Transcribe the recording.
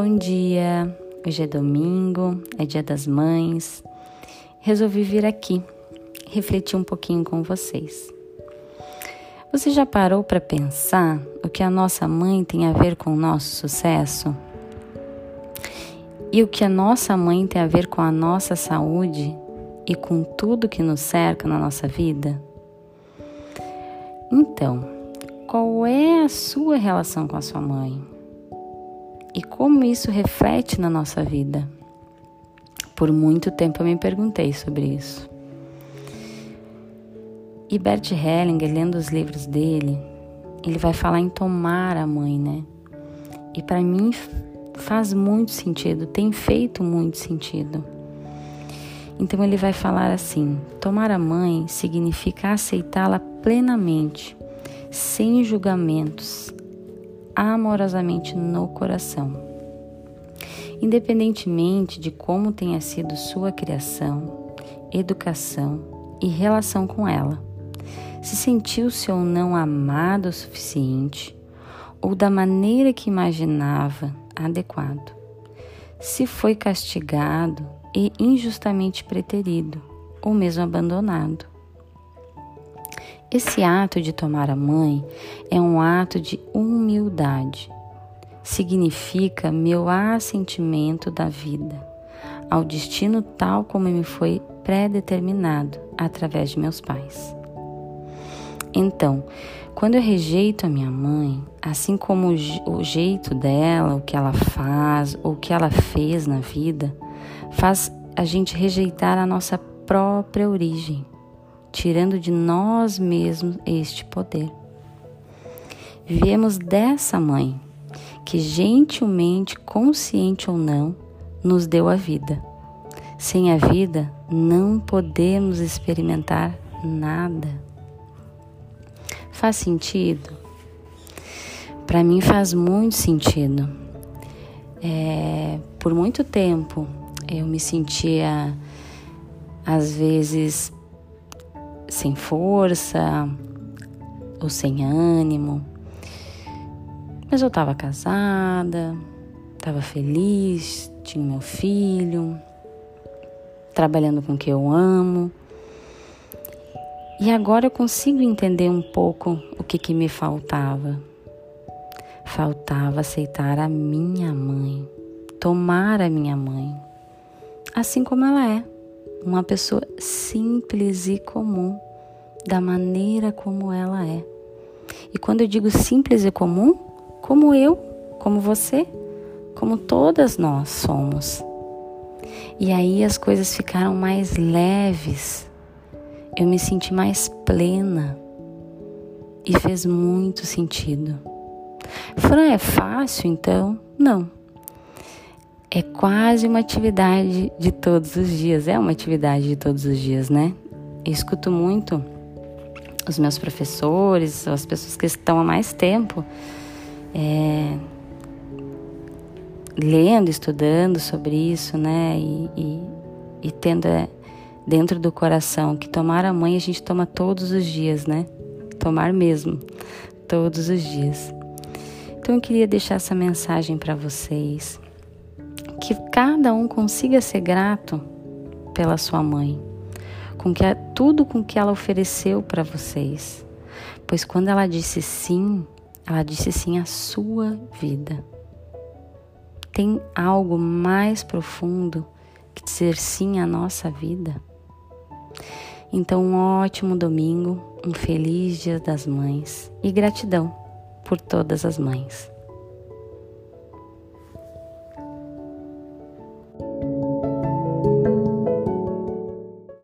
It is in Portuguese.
Bom dia, hoje é domingo, é dia das mães. Resolvi vir aqui refletir um pouquinho com vocês. Você já parou para pensar o que a nossa mãe tem a ver com o nosso sucesso? E o que a nossa mãe tem a ver com a nossa saúde e com tudo que nos cerca na nossa vida? Então, qual é a sua relação com a sua mãe? E como isso reflete na nossa vida? Por muito tempo eu me perguntei sobre isso. E Bert Hellinger, lendo os livros dele, ele vai falar em tomar a mãe, né? E para mim faz muito sentido, tem feito muito sentido. Então ele vai falar assim: tomar a mãe significa aceitá-la plenamente, sem julgamentos, amorosamente no coração. Independentemente de como tenha sido sua criação, educação e relação com ela se sentiu-se ou não amado o suficiente, ou da maneira que imaginava adequado, se foi castigado e injustamente preterido, ou mesmo abandonado. Esse ato de tomar a mãe é um ato de humildade. Significa meu assentimento da vida, ao destino tal como me foi predeterminado através de meus pais. Então, quando eu rejeito a minha mãe, assim como o jeito dela, o que ela faz, ou o que ela fez na vida, faz a gente rejeitar a nossa própria origem, tirando de nós mesmos este poder. Vivemos dessa mãe, que gentilmente, consciente ou não, nos deu a vida. Sem a vida, não podemos experimentar nada. Faz sentido? Para mim faz muito sentido. É, por muito tempo eu me sentia, às vezes, sem força ou sem ânimo. Mas eu estava casada, estava feliz, tinha meu filho, trabalhando com o que eu amo. E agora eu consigo entender um pouco o que, que me faltava. Faltava aceitar a minha mãe, tomar a minha mãe, assim como ela é, uma pessoa simples e comum, da maneira como ela é. E quando eu digo simples e comum, como eu, como você, como todas nós somos. E aí as coisas ficaram mais leves eu me senti mais plena e fez muito sentido. Fran, é fácil então? Não. É quase uma atividade de todos os dias, é uma atividade de todos os dias, né? Eu escuto muito os meus professores, as pessoas que estão há mais tempo é, lendo, estudando sobre isso, né? E, e, e tendo é, dentro do coração, que tomar a mãe a gente toma todos os dias, né? Tomar mesmo, todos os dias. Então eu queria deixar essa mensagem para vocês, que cada um consiga ser grato pela sua mãe, com que tudo com que ela ofereceu para vocês. Pois quando ela disse sim, ela disse sim à sua vida. Tem algo mais profundo que dizer sim à nossa vida? Então, um ótimo domingo, um feliz Dia das Mães e gratidão por todas as mães.